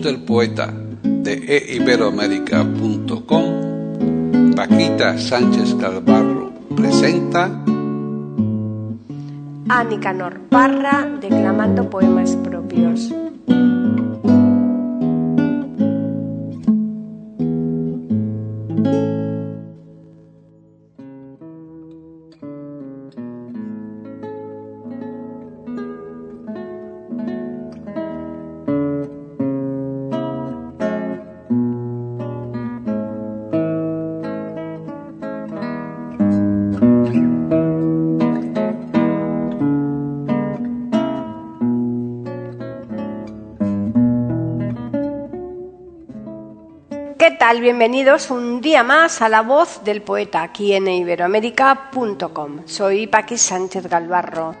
Del poeta de eiberoamérica.com, Paquita Sánchez Calvarro presenta a Nicanor Parra declamando poemas propios. Tal? Bienvenidos un día más a La Voz del Poeta aquí en iberoamérica.com. Soy Paqui Sánchez Galvarro.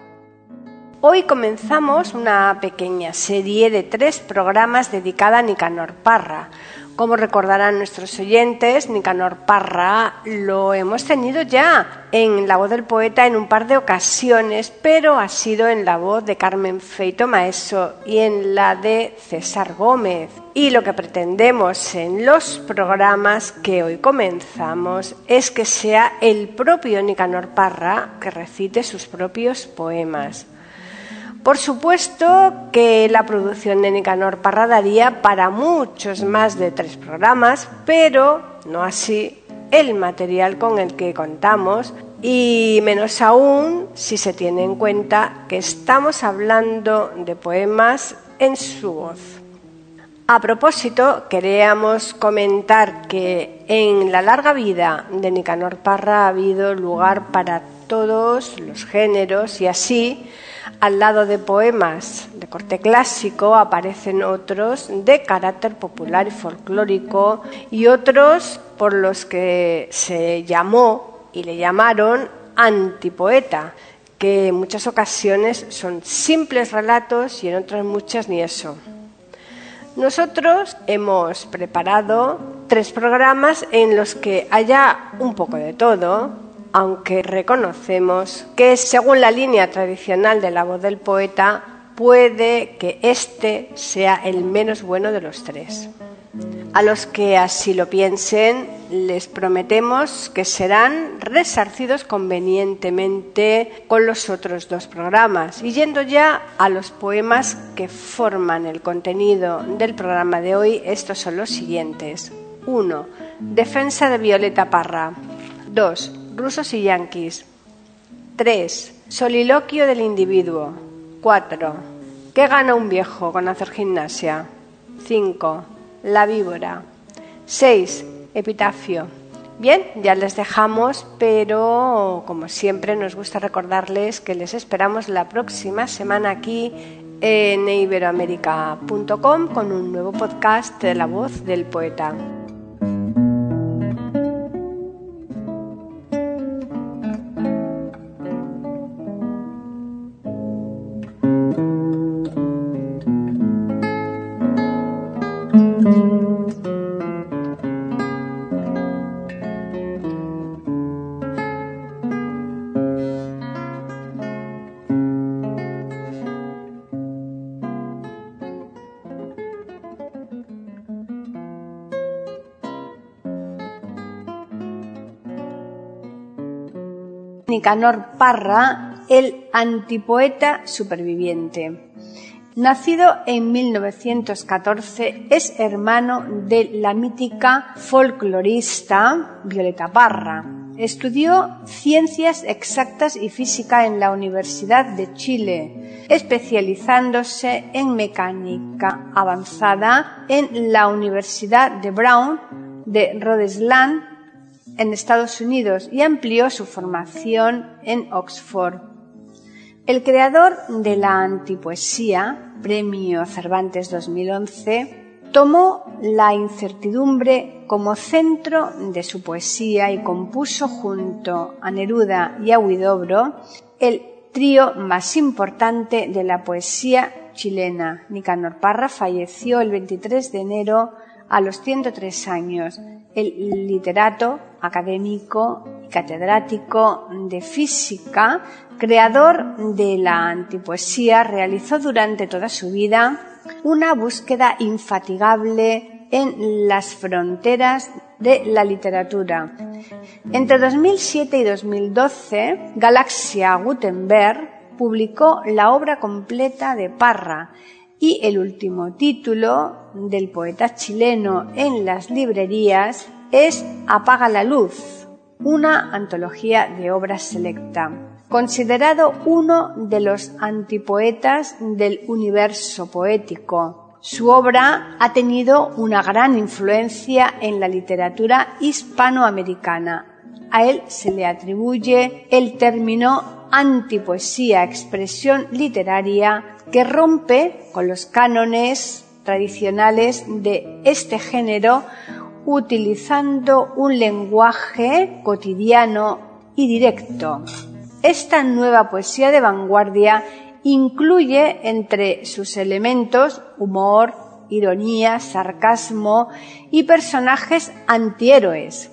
Hoy comenzamos una pequeña serie de tres programas dedicada a Nicanor Parra. Como recordarán nuestros oyentes, Nicanor Parra lo hemos tenido ya en la voz del poeta en un par de ocasiones, pero ha sido en la voz de Carmen Feito Maeso y en la de César Gómez. Y lo que pretendemos en los programas que hoy comenzamos es que sea el propio Nicanor Parra que recite sus propios poemas. Por supuesto que la producción de Nicanor Parra daría para muchos más de tres programas, pero no así el material con el que contamos y menos aún si se tiene en cuenta que estamos hablando de poemas en su voz. A propósito, queríamos comentar que en la larga vida de Nicanor Parra ha habido lugar para todos los géneros y así al lado de poemas de corte clásico aparecen otros de carácter popular y folclórico y otros por los que se llamó y le llamaron antipoeta, que en muchas ocasiones son simples relatos y en otras muchas ni eso. Nosotros hemos preparado tres programas en los que haya un poco de todo, aunque reconocemos que según la línea tradicional de la voz del poeta, puede que este sea el menos bueno de los tres. A los que así lo piensen, les prometemos que serán resarcidos convenientemente con los otros dos programas. Y yendo ya a los poemas que forman el contenido del programa de hoy, estos son los siguientes. 1. Defensa de Violeta Parra. 2 rusos y yanquis. 3. Soliloquio del individuo. 4. ¿Qué gana un viejo con hacer gimnasia? 5. La víbora. 6. Epitafio. Bien, ya les dejamos, pero como siempre nos gusta recordarles que les esperamos la próxima semana aquí en iberoamérica.com con un nuevo podcast de la voz del poeta. Nicanor Parra, el antipoeta superviviente. Nacido en 1914, es hermano de la mítica folclorista Violeta Parra. Estudió ciencias exactas y física en la Universidad de Chile, especializándose en mecánica avanzada en la Universidad de Brown de Rhode Island en Estados Unidos y amplió su formación en Oxford. El creador de la antipoesía, Premio Cervantes 2011, tomó la incertidumbre como centro de su poesía y compuso junto a Neruda y a Huidobro el trío más importante de la poesía chilena. Nicanor Parra falleció el 23 de enero a los 103 años. El literato, académico y catedrático de física, creador de la antipoesía, realizó durante toda su vida una búsqueda infatigable en las fronteras de la literatura. Entre 2007 y 2012, Galaxia Gutenberg publicó la obra completa de Parra y el último título del poeta chileno en las librerías es Apaga la luz, una antología de obras selecta. Considerado uno de los antipoetas del universo poético, su obra ha tenido una gran influencia en la literatura hispanoamericana. A él se le atribuye el término antipoesía, expresión literaria que rompe con los cánones tradicionales de este género utilizando un lenguaje cotidiano y directo. Esta nueva poesía de vanguardia incluye entre sus elementos humor, ironía, sarcasmo y personajes antihéroes.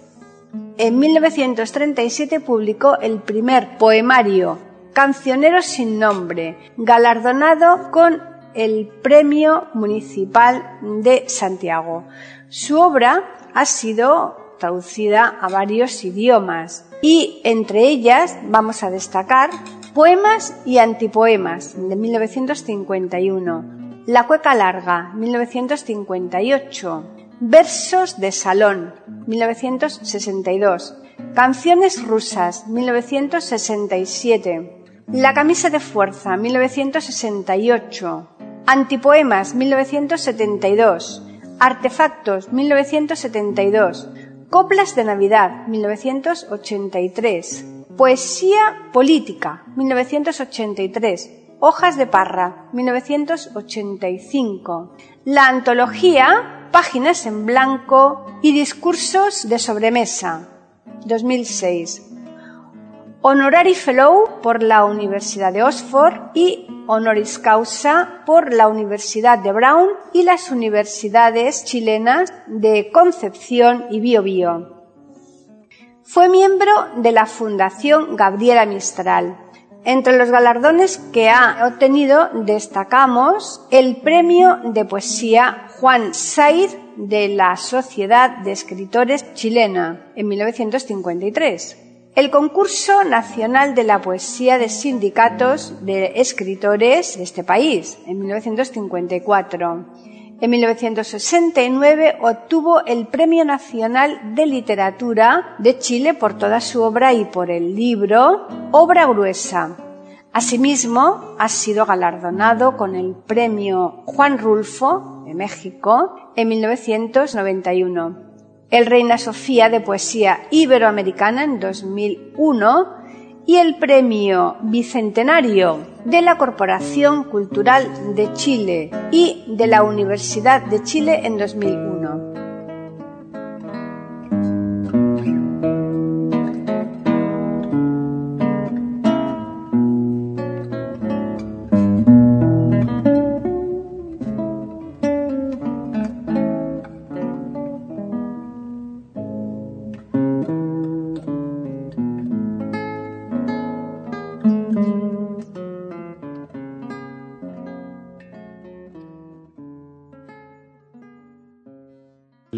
En 1937 publicó el primer poemario Cancionero sin nombre, galardonado con el Premio Municipal de Santiago. Su obra ha sido traducida a varios idiomas y entre ellas vamos a destacar Poemas y antipoemas de 1951, La cueca larga 1958, Versos de salón 1962, Canciones rusas 1967, La camisa de fuerza 1968, Antipoemas 1972, Artefactos 1972, Coplas de Navidad 1983, Poesía Política, 1983. Hojas de Parra, 1985. La antología Páginas en Blanco y Discursos de Sobremesa, 2006. Honorary Fellow por la Universidad de Oxford y Honoris Causa por la Universidad de Brown y las universidades chilenas de Concepción y Biobío. Fue miembro de la Fundación Gabriela Mistral. Entre los galardones que ha obtenido destacamos el Premio de Poesía Juan Said de la Sociedad de Escritores Chilena en 1953. El Concurso Nacional de la Poesía de Sindicatos de Escritores de este país en 1954 en 1969 obtuvo el Premio Nacional de Literatura de Chile por toda su obra y por el libro Obra Gruesa. Asimismo, ha sido galardonado con el Premio Juan Rulfo de México en 1991, el Reina Sofía de Poesía Iberoamericana en 2001 y el Premio Bicentenario de la Corporación Cultural de Chile y de la Universidad de Chile en 2001.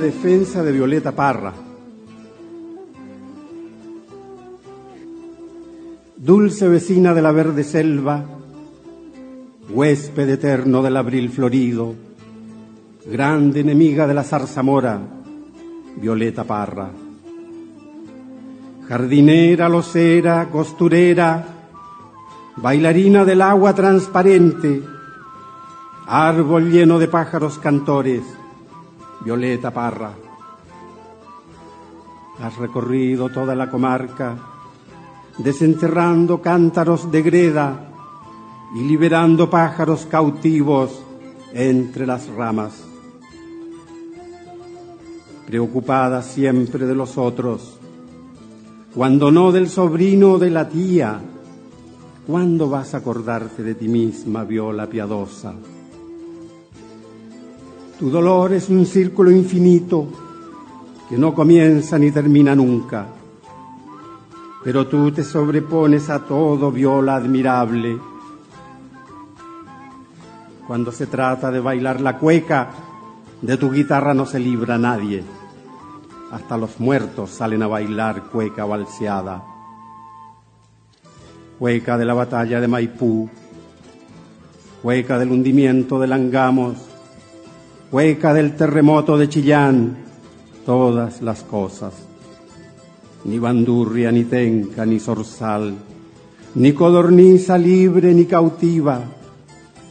defensa de Violeta Parra. Dulce vecina de la verde selva, huésped eterno del abril florido, grande enemiga de la zarzamora, Violeta Parra. Jardinera, locera, costurera, bailarina del agua transparente, árbol lleno de pájaros cantores, Violeta Parra. Has recorrido toda la comarca, desenterrando cántaros de greda y liberando pájaros cautivos entre las ramas. Preocupada siempre de los otros, cuando no del sobrino o de la tía, ¿cuándo vas a acordarte de ti misma, viola piadosa? Tu dolor es un círculo infinito que no comienza ni termina nunca, pero tú te sobrepones a todo, viola admirable cuando se trata de bailar la cueca, de tu guitarra no se libra nadie. Hasta los muertos salen a bailar cueca balseada. Cueca de la batalla de Maipú, cueca del hundimiento de Langamos, cueca del terremoto de Chillán, todas las cosas. Ni bandurria, ni tenca, ni zorzal, ni codorniza libre, ni cautiva,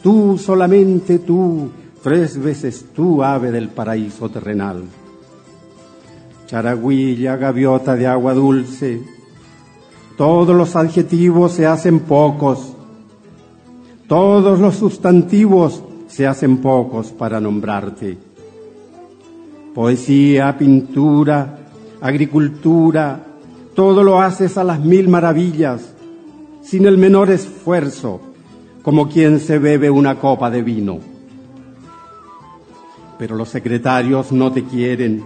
Tú, solamente tú, tres veces tú, ave del paraíso terrenal. Charagüilla, gaviota de agua dulce, todos los adjetivos se hacen pocos, todos los sustantivos se hacen pocos para nombrarte. Poesía, pintura, agricultura, todo lo haces a las mil maravillas, sin el menor esfuerzo como quien se bebe una copa de vino. Pero los secretarios no te quieren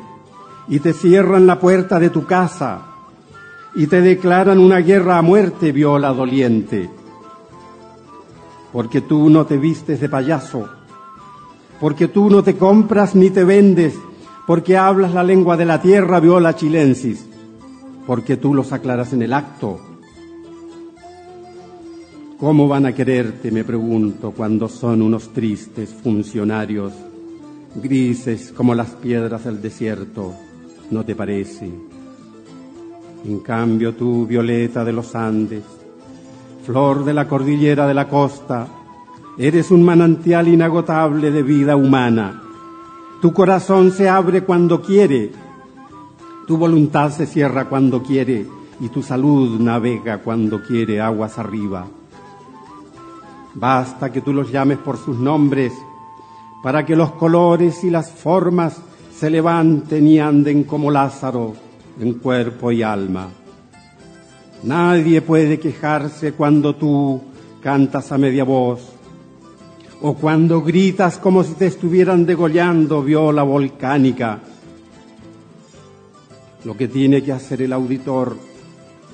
y te cierran la puerta de tu casa y te declaran una guerra a muerte, viola doliente. Porque tú no te vistes de payaso, porque tú no te compras ni te vendes, porque hablas la lengua de la tierra, viola chilensis, porque tú los aclaras en el acto ¿Cómo van a quererte, me pregunto, cuando son unos tristes funcionarios, grises como las piedras del desierto? ¿No te parece? En cambio tú, violeta de los Andes, flor de la cordillera de la costa, eres un manantial inagotable de vida humana. Tu corazón se abre cuando quiere, tu voluntad se cierra cuando quiere y tu salud navega cuando quiere aguas arriba. Basta que tú los llames por sus nombres para que los colores y las formas se levanten y anden como Lázaro en cuerpo y alma. Nadie puede quejarse cuando tú cantas a media voz o cuando gritas como si te estuvieran degollando viola volcánica. Lo que tiene que hacer el auditor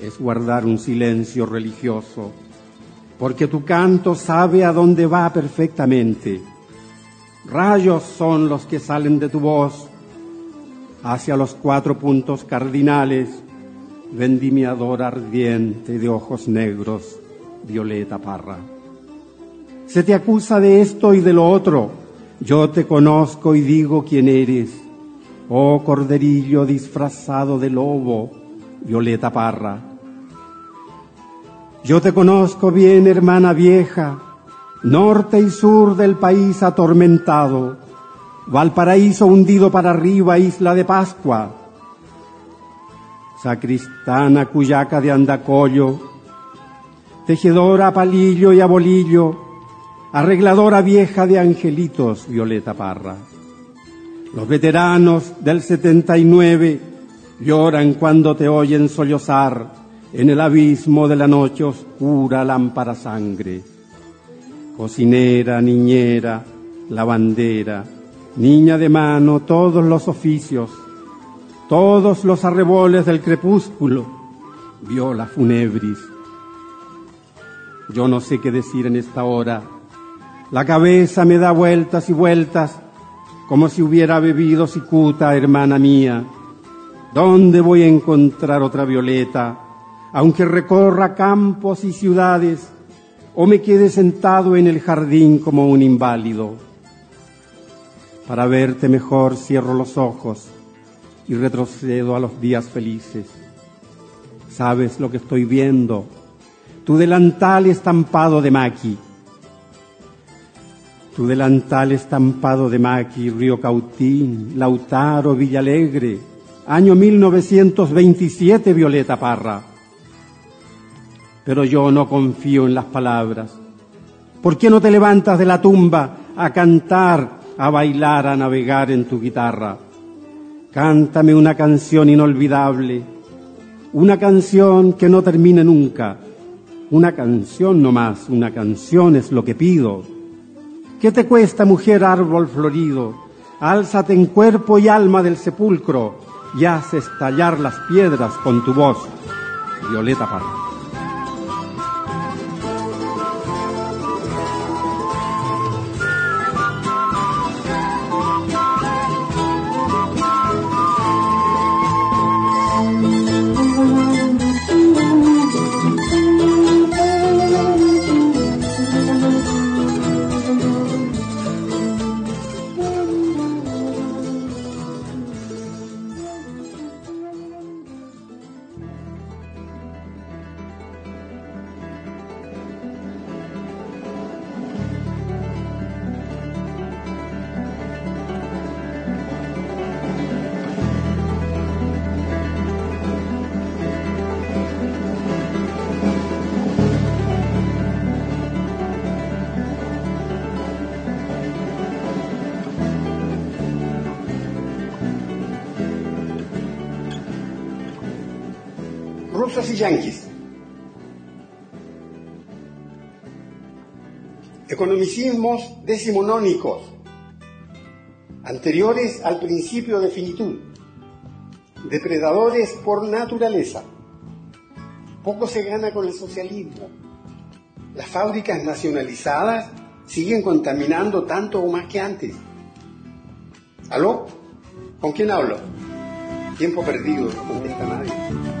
es guardar un silencio religioso porque tu canto sabe a dónde va perfectamente. Rayos son los que salen de tu voz hacia los cuatro puntos cardinales, vendimiador ardiente de ojos negros, Violeta Parra. Se te acusa de esto y de lo otro. Yo te conozco y digo quién eres. Oh corderillo disfrazado de lobo, Violeta Parra. Yo te conozco bien, hermana vieja, norte y sur del país atormentado, Valparaíso hundido para arriba, isla de Pascua, sacristana cuyaca de andacollo, tejedora palillo y a bolillo, arregladora vieja de angelitos, Violeta Parra. Los veteranos del 79 lloran cuando te oyen sollozar en el abismo de la noche oscura lámpara sangre. Cocinera, niñera, lavandera, niña de mano, todos los oficios, todos los arreboles del crepúsculo, viola funebris. Yo no sé qué decir en esta hora. La cabeza me da vueltas y vueltas como si hubiera bebido cicuta, hermana mía. ¿Dónde voy a encontrar otra violeta? Aunque recorra campos y ciudades, o me quede sentado en el jardín como un inválido. Para verte mejor cierro los ojos y retrocedo a los días felices. Sabes lo que estoy viendo, tu delantal estampado de maqui. Tu delantal estampado de maqui, Río Cautín, Lautaro, Villalegre, año 1927, Violeta Parra. Pero yo no confío en las palabras. ¿Por qué no te levantas de la tumba a cantar, a bailar, a navegar en tu guitarra? Cántame una canción inolvidable, una canción que no termine nunca, una canción no más, una canción es lo que pido. ¿Qué te cuesta, mujer árbol florido? Álzate en cuerpo y alma del sepulcro y haz estallar las piedras con tu voz. Violeta Parra. Y yanquis. Economicismos decimonónicos, anteriores al principio de finitud, depredadores por naturaleza. Poco se gana con el socialismo. Las fábricas nacionalizadas siguen contaminando tanto o más que antes. ¿Aló? ¿Con quién hablo? Tiempo perdido, no contesta nadie.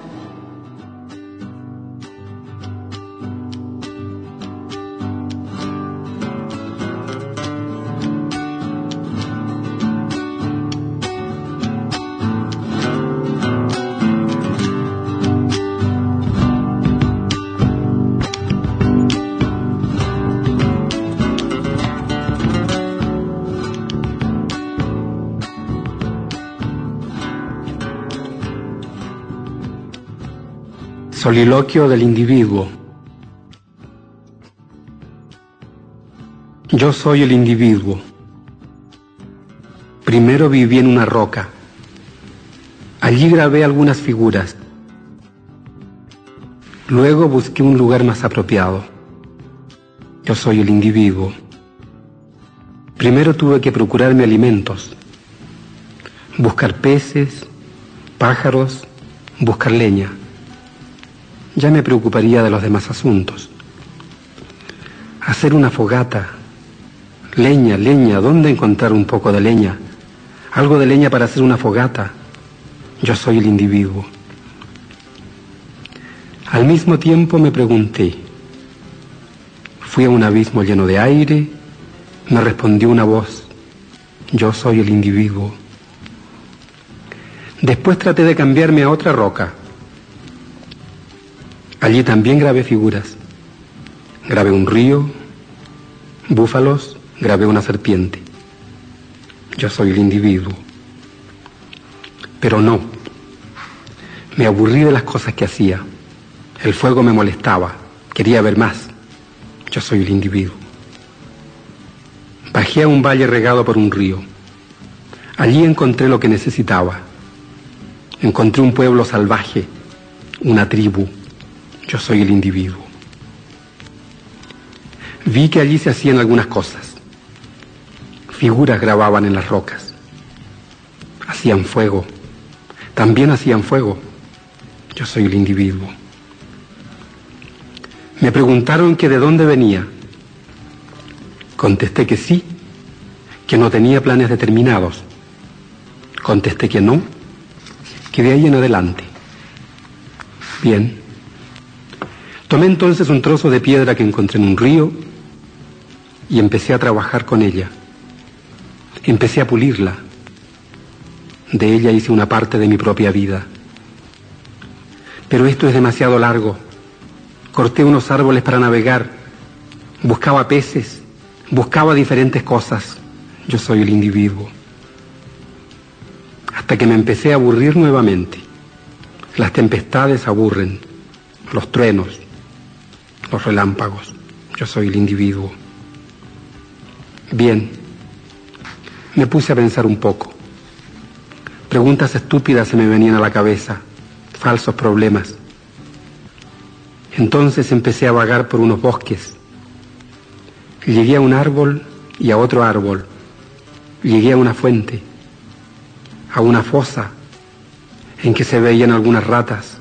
Soliloquio del individuo. Yo soy el individuo. Primero viví en una roca. Allí grabé algunas figuras. Luego busqué un lugar más apropiado. Yo soy el individuo. Primero tuve que procurarme alimentos, buscar peces, pájaros, buscar leña ya me preocuparía de los demás asuntos. Hacer una fogata, leña, leña, ¿dónde encontrar un poco de leña? Algo de leña para hacer una fogata. Yo soy el individuo. Al mismo tiempo me pregunté, fui a un abismo lleno de aire, me respondió una voz, yo soy el individuo. Después traté de cambiarme a otra roca, Allí también grabé figuras. Grabé un río, búfalos, grabé una serpiente. Yo soy el individuo. Pero no. Me aburrí de las cosas que hacía. El fuego me molestaba. Quería ver más. Yo soy el individuo. Bajé a un valle regado por un río. Allí encontré lo que necesitaba. Encontré un pueblo salvaje, una tribu. Yo soy el individuo. Vi que allí se hacían algunas cosas. Figuras grababan en las rocas. Hacían fuego. También hacían fuego. Yo soy el individuo. Me preguntaron que de dónde venía. Contesté que sí, que no tenía planes determinados. Contesté que no, que de ahí en adelante. Bien. Tomé entonces un trozo de piedra que encontré en un río y empecé a trabajar con ella. Empecé a pulirla. De ella hice una parte de mi propia vida. Pero esto es demasiado largo. Corté unos árboles para navegar. Buscaba peces. Buscaba diferentes cosas. Yo soy el individuo. Hasta que me empecé a aburrir nuevamente. Las tempestades aburren. Los truenos. Los relámpagos. Yo soy el individuo. Bien. Me puse a pensar un poco. Preguntas estúpidas se me venían a la cabeza, falsos problemas. Entonces empecé a vagar por unos bosques. Llegué a un árbol y a otro árbol. Llegué a una fuente, a una fosa en que se veían algunas ratas.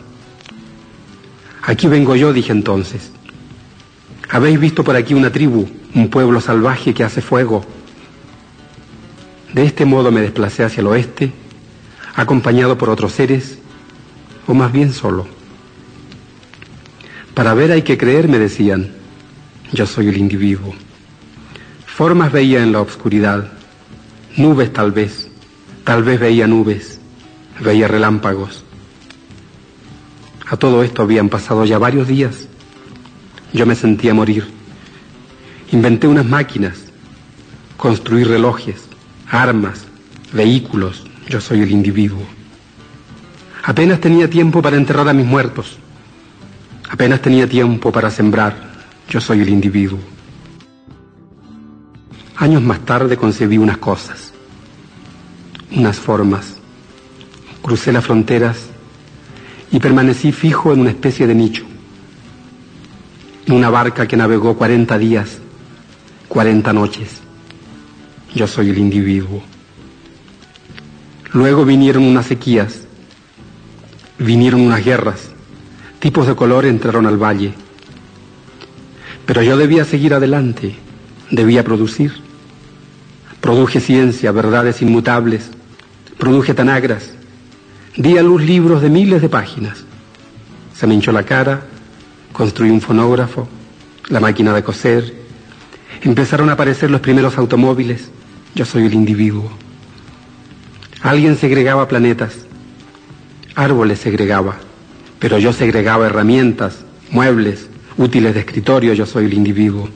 Aquí vengo yo, dije entonces. ¿Habéis visto por aquí una tribu, un pueblo salvaje que hace fuego? De este modo me desplacé hacia el oeste, acompañado por otros seres, o más bien solo. Para ver hay que creer, me decían. Yo soy el individuo. Formas veía en la oscuridad, nubes tal vez, tal vez veía nubes, veía relámpagos. A todo esto habían pasado ya varios días. Yo me sentía morir. Inventé unas máquinas, construí relojes, armas, vehículos. Yo soy el individuo. Apenas tenía tiempo para enterrar a mis muertos. Apenas tenía tiempo para sembrar. Yo soy el individuo. Años más tarde concebí unas cosas, unas formas. Crucé las fronteras y permanecí fijo en una especie de nicho. Una barca que navegó 40 días, 40 noches. Yo soy el individuo. Luego vinieron unas sequías, vinieron unas guerras, tipos de color entraron al valle. Pero yo debía seguir adelante, debía producir. Produje ciencia, verdades inmutables, produje tanagras, di a luz libros de miles de páginas. Se me hinchó la cara, construí un fonógrafo, la máquina de coser, empezaron a aparecer los primeros automóviles, yo soy el individuo. Alguien segregaba planetas, árboles segregaba, pero yo segregaba herramientas, muebles, útiles de escritorio, yo soy el individuo.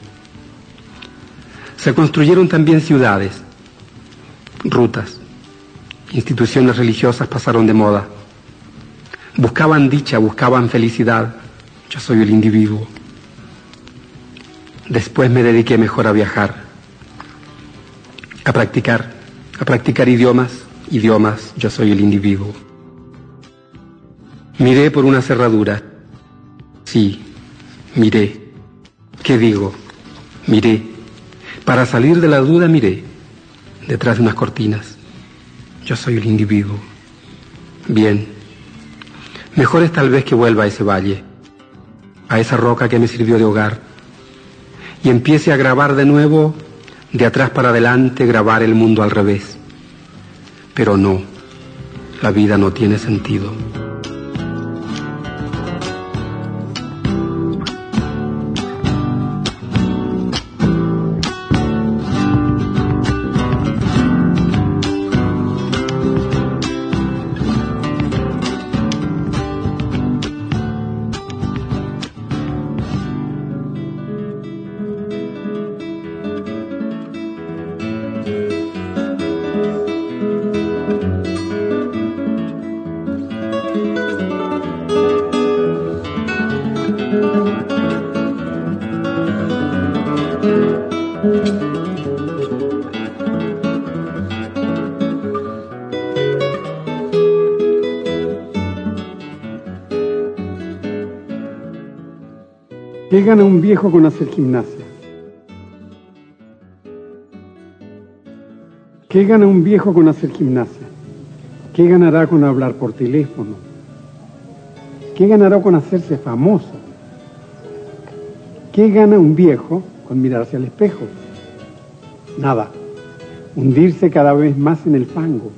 Se construyeron también ciudades, rutas, instituciones religiosas pasaron de moda. Buscaban dicha, buscaban felicidad, yo soy el individuo. Después me dediqué mejor a viajar, a practicar, a practicar idiomas, idiomas, yo soy el individuo. Miré por una cerradura. Sí, miré. ¿Qué digo? Miré. Para salir de la duda miré. Detrás de unas cortinas. Yo soy el individuo. Bien. Mejor es tal vez que vuelva a ese valle, a esa roca que me sirvió de hogar, y empiece a grabar de nuevo, de atrás para adelante, grabar el mundo al revés. Pero no, la vida no tiene sentido. ¿Qué gana un viejo con hacer gimnasia? ¿Qué gana un viejo con hacer gimnasia? ¿Qué ganará con hablar por teléfono? ¿Qué ganará con hacerse famoso? ¿Qué gana un viejo con mirarse al espejo? Nada. Hundirse cada vez más en el fango.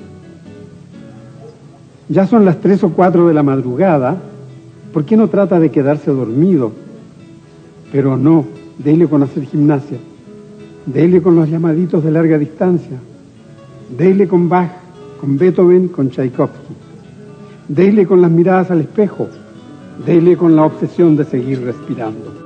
Ya son las tres o cuatro de la madrugada. ¿Por qué no trata de quedarse dormido? Pero no, dele con hacer gimnasia. Dele con los llamaditos de larga distancia. Dele con Bach, con Beethoven, con Tchaikovsky. Dele con las miradas al espejo. Dele con la obsesión de seguir respirando.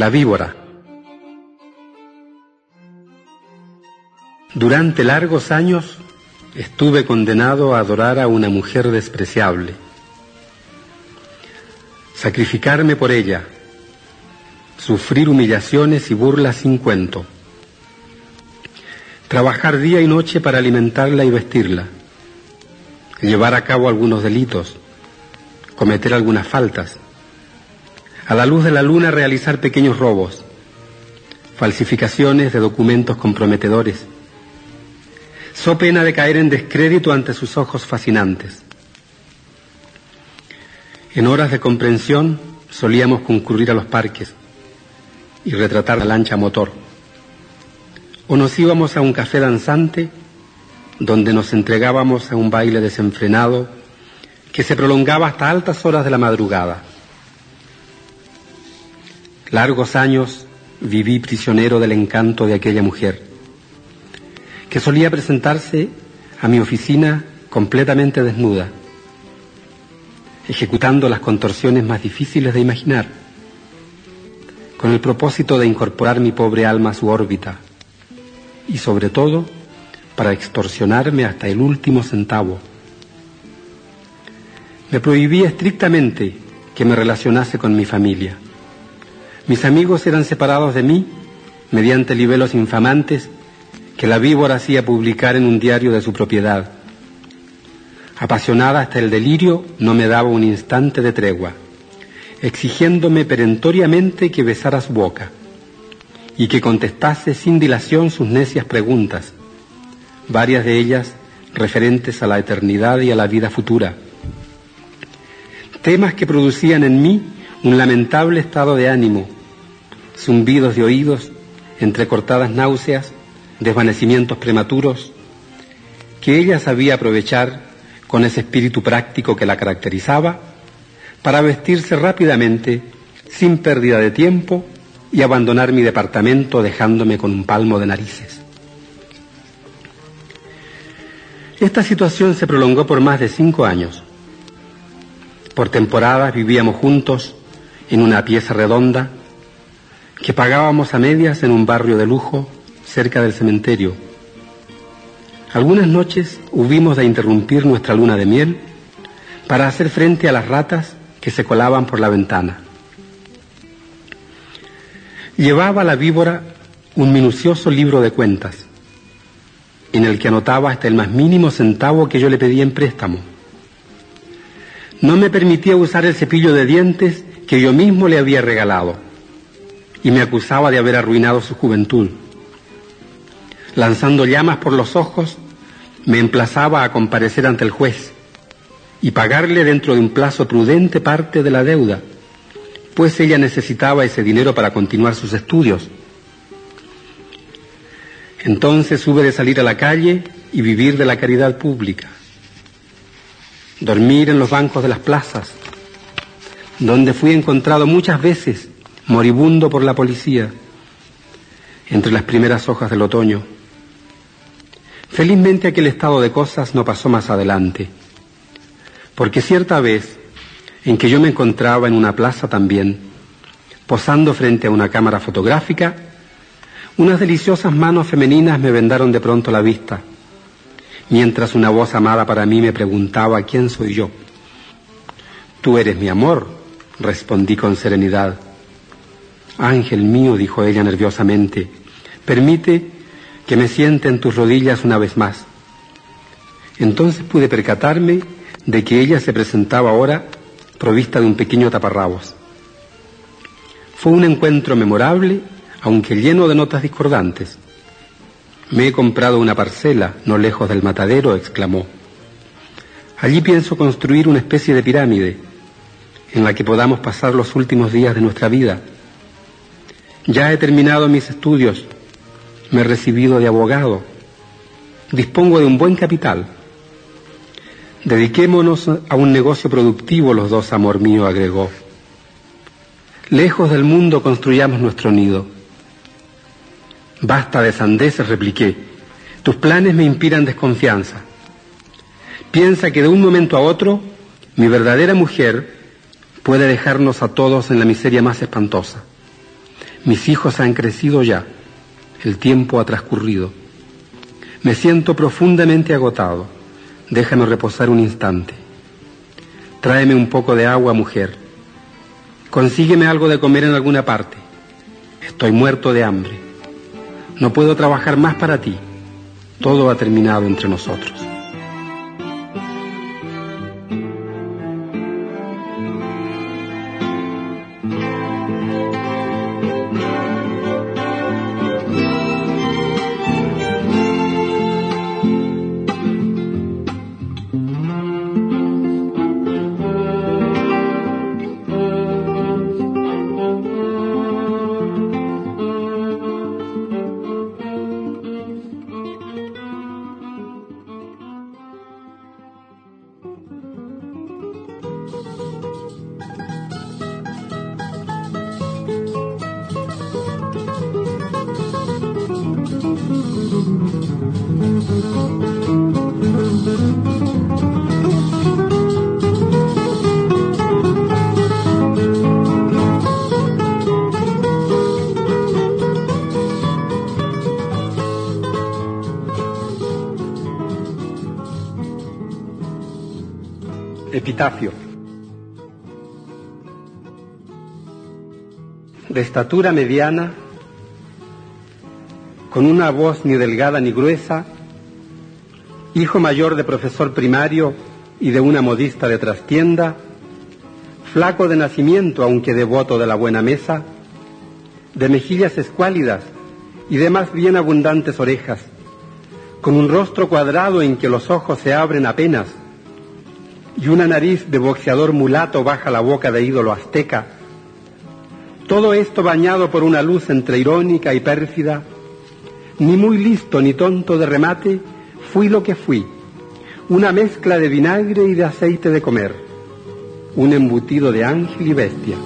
La víbora. Durante largos años estuve condenado a adorar a una mujer despreciable, sacrificarme por ella, sufrir humillaciones y burlas sin cuento, trabajar día y noche para alimentarla y vestirla, llevar a cabo algunos delitos, cometer algunas faltas, a la luz de la luna realizar pequeños robos, falsificaciones de documentos comprometedores, so pena de caer en descrédito ante sus ojos fascinantes. En horas de comprensión solíamos concurrir a los parques y retratar la lancha motor. O nos íbamos a un café danzante donde nos entregábamos a un baile desenfrenado que se prolongaba hasta altas horas de la madrugada. Largos años viví prisionero del encanto de aquella mujer, que solía presentarse a mi oficina completamente desnuda, ejecutando las contorsiones más difíciles de imaginar, con el propósito de incorporar mi pobre alma a su órbita y sobre todo para extorsionarme hasta el último centavo. Me prohibía estrictamente que me relacionase con mi familia. Mis amigos eran separados de mí mediante libelos infamantes que la víbora hacía publicar en un diario de su propiedad. Apasionada hasta el delirio, no me daba un instante de tregua, exigiéndome perentoriamente que besara su boca y que contestase sin dilación sus necias preguntas, varias de ellas referentes a la eternidad y a la vida futura. Temas que producían en mí un lamentable estado de ánimo, zumbidos de oídos, entrecortadas náuseas, desvanecimientos prematuros, que ella sabía aprovechar con ese espíritu práctico que la caracterizaba para vestirse rápidamente, sin pérdida de tiempo, y abandonar mi departamento dejándome con un palmo de narices. Esta situación se prolongó por más de cinco años. Por temporadas vivíamos juntos en una pieza redonda que pagábamos a medias en un barrio de lujo cerca del cementerio. Algunas noches hubimos de interrumpir nuestra luna de miel para hacer frente a las ratas que se colaban por la ventana. Llevaba la víbora un minucioso libro de cuentas. en el que anotaba hasta el más mínimo centavo que yo le pedía en préstamo. No me permitía usar el cepillo de dientes que yo mismo le había regalado y me acusaba de haber arruinado su juventud. Lanzando llamas por los ojos, me emplazaba a comparecer ante el juez y pagarle dentro de un plazo prudente parte de la deuda, pues ella necesitaba ese dinero para continuar sus estudios. Entonces hube de salir a la calle y vivir de la caridad pública, dormir en los bancos de las plazas, donde fui encontrado muchas veces moribundo por la policía, entre las primeras hojas del otoño. Felizmente aquel estado de cosas no pasó más adelante, porque cierta vez en que yo me encontraba en una plaza también, posando frente a una cámara fotográfica, unas deliciosas manos femeninas me vendaron de pronto la vista, mientras una voz amada para mí me preguntaba quién soy yo. Tú eres mi amor, respondí con serenidad. Ángel mío, dijo ella nerviosamente, permite que me siente en tus rodillas una vez más. Entonces pude percatarme de que ella se presentaba ahora provista de un pequeño taparrabos. Fue un encuentro memorable aunque lleno de notas discordantes. Me he comprado una parcela no lejos del matadero, exclamó. Allí pienso construir una especie de pirámide en la que podamos pasar los últimos días de nuestra vida. Ya he terminado mis estudios, me he recibido de abogado, dispongo de un buen capital. Dediquémonos a un negocio productivo los dos, amor mío, agregó. Lejos del mundo construyamos nuestro nido. Basta de sandeces, repliqué. Tus planes me inspiran desconfianza. Piensa que de un momento a otro mi verdadera mujer puede dejarnos a todos en la miseria más espantosa. Mis hijos han crecido ya. El tiempo ha transcurrido. Me siento profundamente agotado. Déjame reposar un instante. Tráeme un poco de agua, mujer. Consígueme algo de comer en alguna parte. Estoy muerto de hambre. No puedo trabajar más para ti. Todo ha terminado entre nosotros. De estatura mediana, con una voz ni delgada ni gruesa, hijo mayor de profesor primario y de una modista de trastienda, flaco de nacimiento aunque devoto de la buena mesa, de mejillas escuálidas y de más bien abundantes orejas, con un rostro cuadrado en que los ojos se abren apenas y una nariz de boxeador mulato baja la boca de ídolo azteca. Todo esto bañado por una luz entre irónica y pérfida, ni muy listo ni tonto de remate, fui lo que fui, una mezcla de vinagre y de aceite de comer, un embutido de ángel y bestia.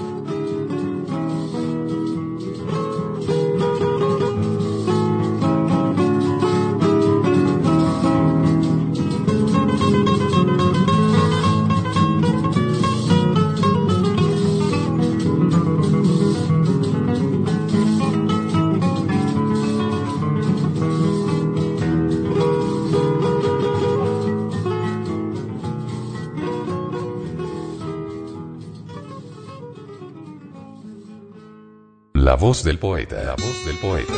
La voz del poeta, la voz del poeta.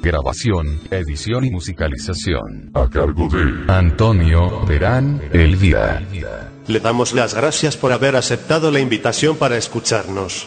Grabación, edición y musicalización. A cargo de Antonio Perán, Elvira. Le damos las gracias por haber aceptado la invitación para escucharnos.